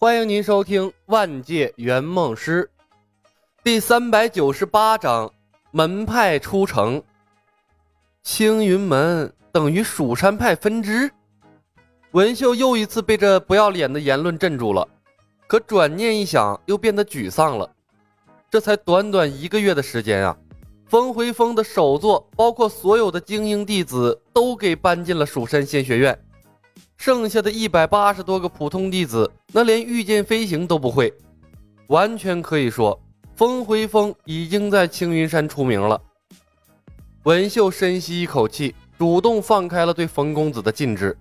欢迎您收听《万界圆梦师》第三百九十八章：门派出城。青云门等于蜀山派分支。文秀又一次被这不要脸的言论镇住了，可转念一想，又变得沮丧了。这才短短一个月的时间啊，风回峰的首座，包括所有的精英弟子，都给搬进了蜀山仙学院。剩下的一百八十多个普通弟子，那连御剑飞行都不会，完全可以说，风回风已经在青云山出名了。文秀深吸一口气，主动放开了对冯公子的禁制。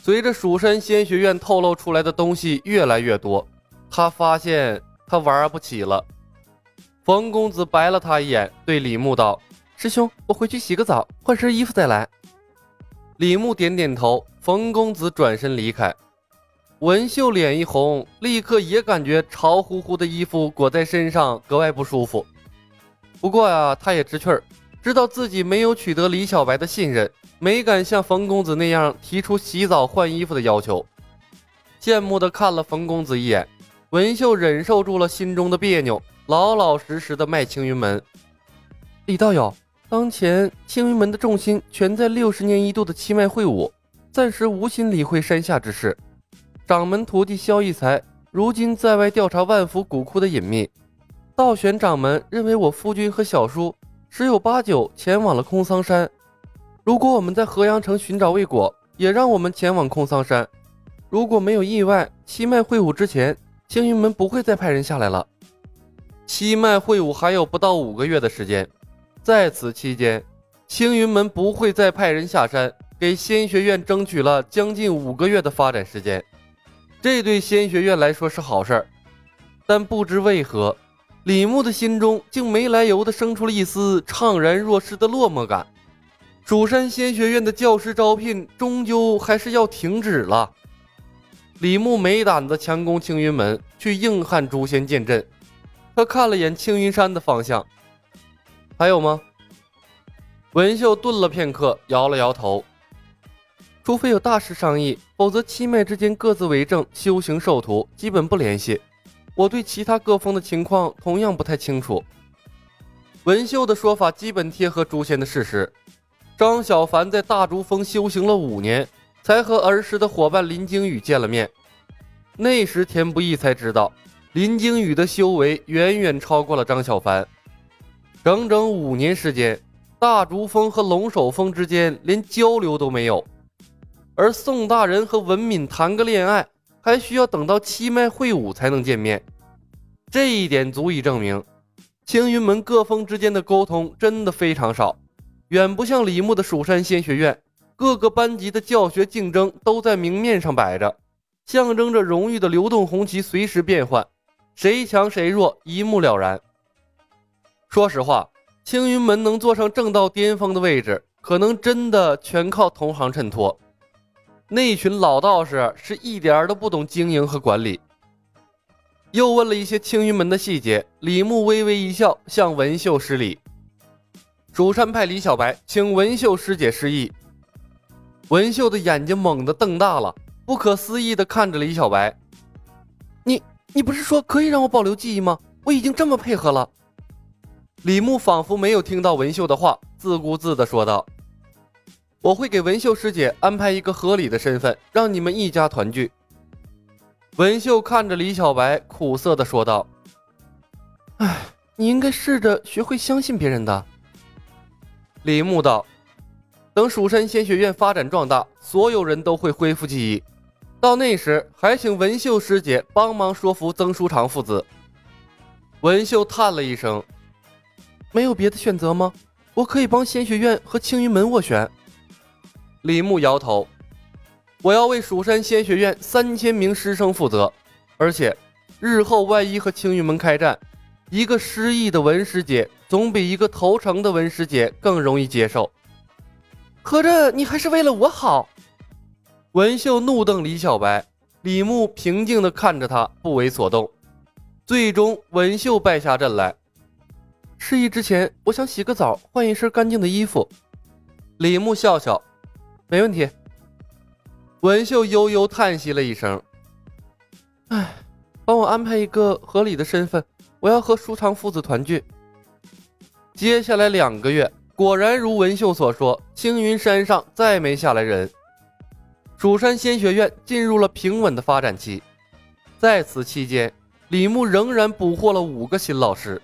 随着蜀山仙学院透露出来的东西越来越多，他发现他玩不起了。冯公子白了他一眼，对李牧道：“师兄，我回去洗个澡，换身衣服再来。”李牧点点头。冯公子转身离开，文秀脸一红，立刻也感觉潮乎乎的衣服裹在身上格外不舒服。不过呀，他也知趣儿，知道自己没有取得李小白的信任，没敢像冯公子那样提出洗澡换衣服的要求。羡慕地看了冯公子一眼，文秀忍受住了心中的别扭，老老实实的卖青云门。李道友，当前青云门的重心全在六十年一度的七脉会武。暂时无心理会山下之事。掌门徒弟萧逸才如今在外调查万福古窟的隐秘。道玄掌门认为我夫君和小叔十有八九前往了空桑山。如果我们在河阳城寻找未果，也让我们前往空桑山。如果没有意外，七脉会武之前，青云门不会再派人下来了。七脉会武还有不到五个月的时间，在此期间，青云门不会再派人下山。给仙学院争取了将近五个月的发展时间，这对仙学院来说是好事儿。但不知为何，李牧的心中竟没来由的生出了一丝怅然若失的落寞感。蜀山仙学院的教师招聘终究还是要停止了。李牧没胆子强攻青云门，去硬汉诛仙剑阵。他看了眼青云山的方向，还有吗？文秀顿了片刻，摇了摇头。除非有大事商议，否则七脉之间各自为政，修行授徒基本不联系。我对其他各峰的情况同样不太清楚。文秀的说法基本贴合诛仙的事实。张小凡在大竹峰修行了五年，才和儿时的伙伴林惊羽见了面。那时田不易才知道，林惊羽的修为远远超过了张小凡。整整五年时间，大竹峰和龙首峰之间连交流都没有。而宋大人和文敏谈个恋爱，还需要等到七脉会武才能见面，这一点足以证明，青云门各峰之间的沟通真的非常少，远不像李牧的蜀山仙学院，各个班级的教学竞争都在明面上摆着，象征着荣誉的流动红旗随时变换，谁强谁弱一目了然。说实话，青云门能坐上正道巅峰的位置，可能真的全靠同行衬托。那群老道士是一点儿都不懂经营和管理。又问了一些青云门的细节，李牧微微一笑，向文秀施礼：“蜀山派李小白，请文秀师姐示意。”文秀的眼睛猛地瞪大了，不可思议地看着李小白：“你，你不是说可以让我保留记忆吗？我已经这么配合了。”李牧仿佛没有听到文秀的话，自顾自地说道。我会给文秀师姐安排一个合理的身份，让你们一家团聚。文秀看着李小白，苦涩的说道：“哎，你应该试着学会相信别人的。”李牧道：“等蜀山仙学院发展壮大，所有人都会恢复记忆，到那时还请文秀师姐帮忙说服曾书长父子。”文秀叹了一声：“没有别的选择吗？我可以帮仙学院和青云门斡旋。”李牧摇头：“我要为蜀山仙学院三千名师生负责，而且日后万一和青云门开战，一个失忆的文师姐总比一个投诚的文师姐更容易接受。合着你还是为了我好？”文秀怒瞪李小白，李牧平静地看着他，不为所动。最终，文秀败下阵来。失忆之前，我想洗个澡，换一身干净的衣服。李牧笑笑。没问题。文秀悠悠叹息了一声：“哎，帮我安排一个合理的身份，我要和舒长父子团聚。接下来两个月，果然如文秀所说，青云山上再没下来人。蜀山仙学院进入了平稳的发展期，在此期间，李牧仍然捕获了五个新老师，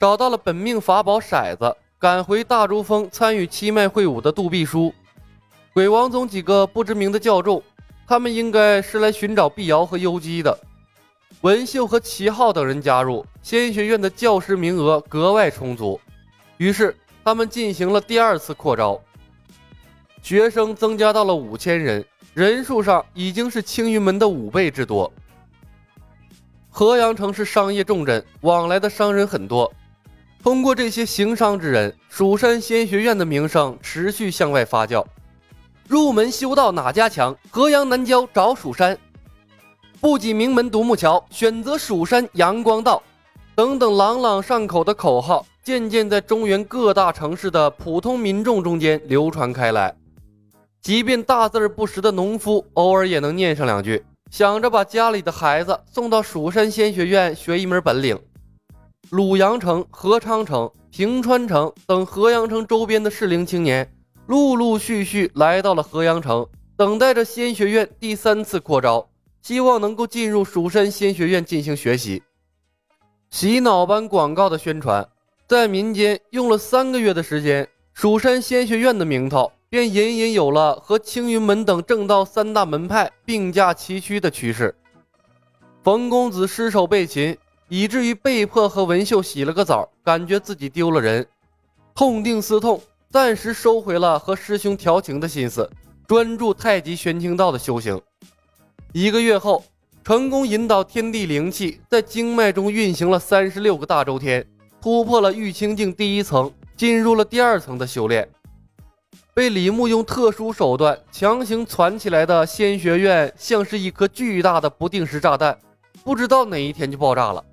找到了本命法宝骰子，赶回大珠峰参与七脉会武的杜必书。鬼王宗几个不知名的教众，他们应该是来寻找碧瑶和幽姬的。文秀和齐浩等人加入仙学院的教师名额格外充足，于是他们进行了第二次扩招，学生增加到了五千人，人数上已经是青云门的五倍之多。河阳城是商业重镇，往来的商人很多，通过这些行商之人，蜀山仙学院的名声持续向外发酵。入门修道哪家强？河阳南郊找蜀山。不挤名门独木桥，选择蜀山阳光道。等等朗朗上口的口号，渐渐在中原各大城市的普通民众中间流传开来。即便大字不识的农夫，偶尔也能念上两句，想着把家里的孩子送到蜀山仙学院学一门本领。鲁阳城、合昌城、平川城等河阳城周边的适龄青年。陆陆续续来到了河阳城，等待着仙学院第三次扩招，希望能够进入蜀山仙学院进行学习。洗脑般广告的宣传，在民间用了三个月的时间，蜀山仙学院的名头便隐隐有了和青云门等正道三大门派并驾齐驱的趋势。冯公子失手被擒，以至于被迫和文秀洗了个澡，感觉自己丢了人，痛定思痛。暂时收回了和师兄调情的心思，专注太极玄清道的修行。一个月后，成功引导天地灵气在经脉中运行了三十六个大周天，突破了玉清境第一层，进入了第二层的修炼。被李牧用特殊手段强行攒起来的仙学院，像是一颗巨大的不定时炸弹，不知道哪一天就爆炸了。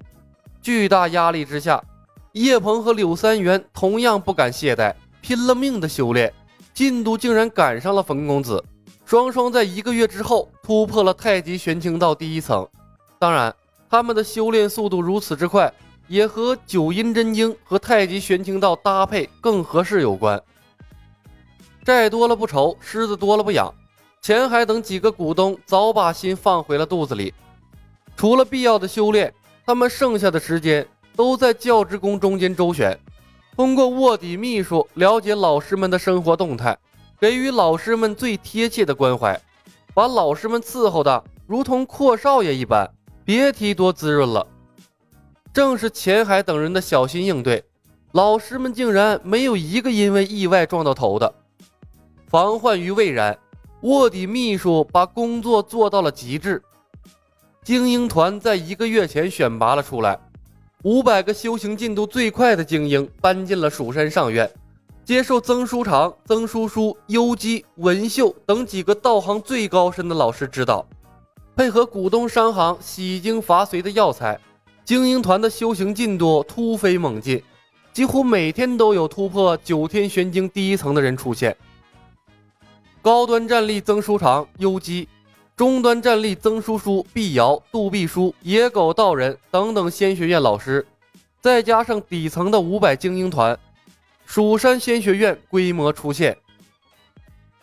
巨大压力之下，叶鹏和柳三元同样不敢懈怠。拼了命的修炼，进度竟然赶上了冯公子。双双在一个月之后突破了太极玄清道第一层。当然，他们的修炼速度如此之快，也和九阴真经和太极玄清道搭配更合适有关。债多了不愁，虱子多了不痒。钱海等几个股东早把心放回了肚子里。除了必要的修炼，他们剩下的时间都在教职工中间周旋。通过卧底秘书了解老师们的生活动态，给予老师们最贴切的关怀，把老师们伺候的如同阔少爷一般，别提多滋润了。正是钱海等人的小心应对，老师们竟然没有一个因为意外撞到头的。防患于未然，卧底秘书把工作做到了极致。精英团在一个月前选拔了出来。五百个修行进度最快的精英搬进了蜀山上院，接受曾书长、曾叔叔、幽姬、文秀等几个道行最高深的老师指导，配合股东商行洗精伐髓的药材，精英团的修行进度突飞猛进，几乎每天都有突破九天玄经第一层的人出现。高端战力曾书长、幽姬。中端战力曾叔叔、碧瑶、杜碧书、野狗道人等等仙学院老师，再加上底层的五百精英团，蜀山仙学院规模出现。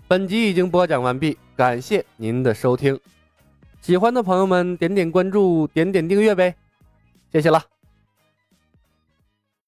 本集已经播讲完毕，感谢您的收听。喜欢的朋友们点点关注，点点订阅呗，谢谢了。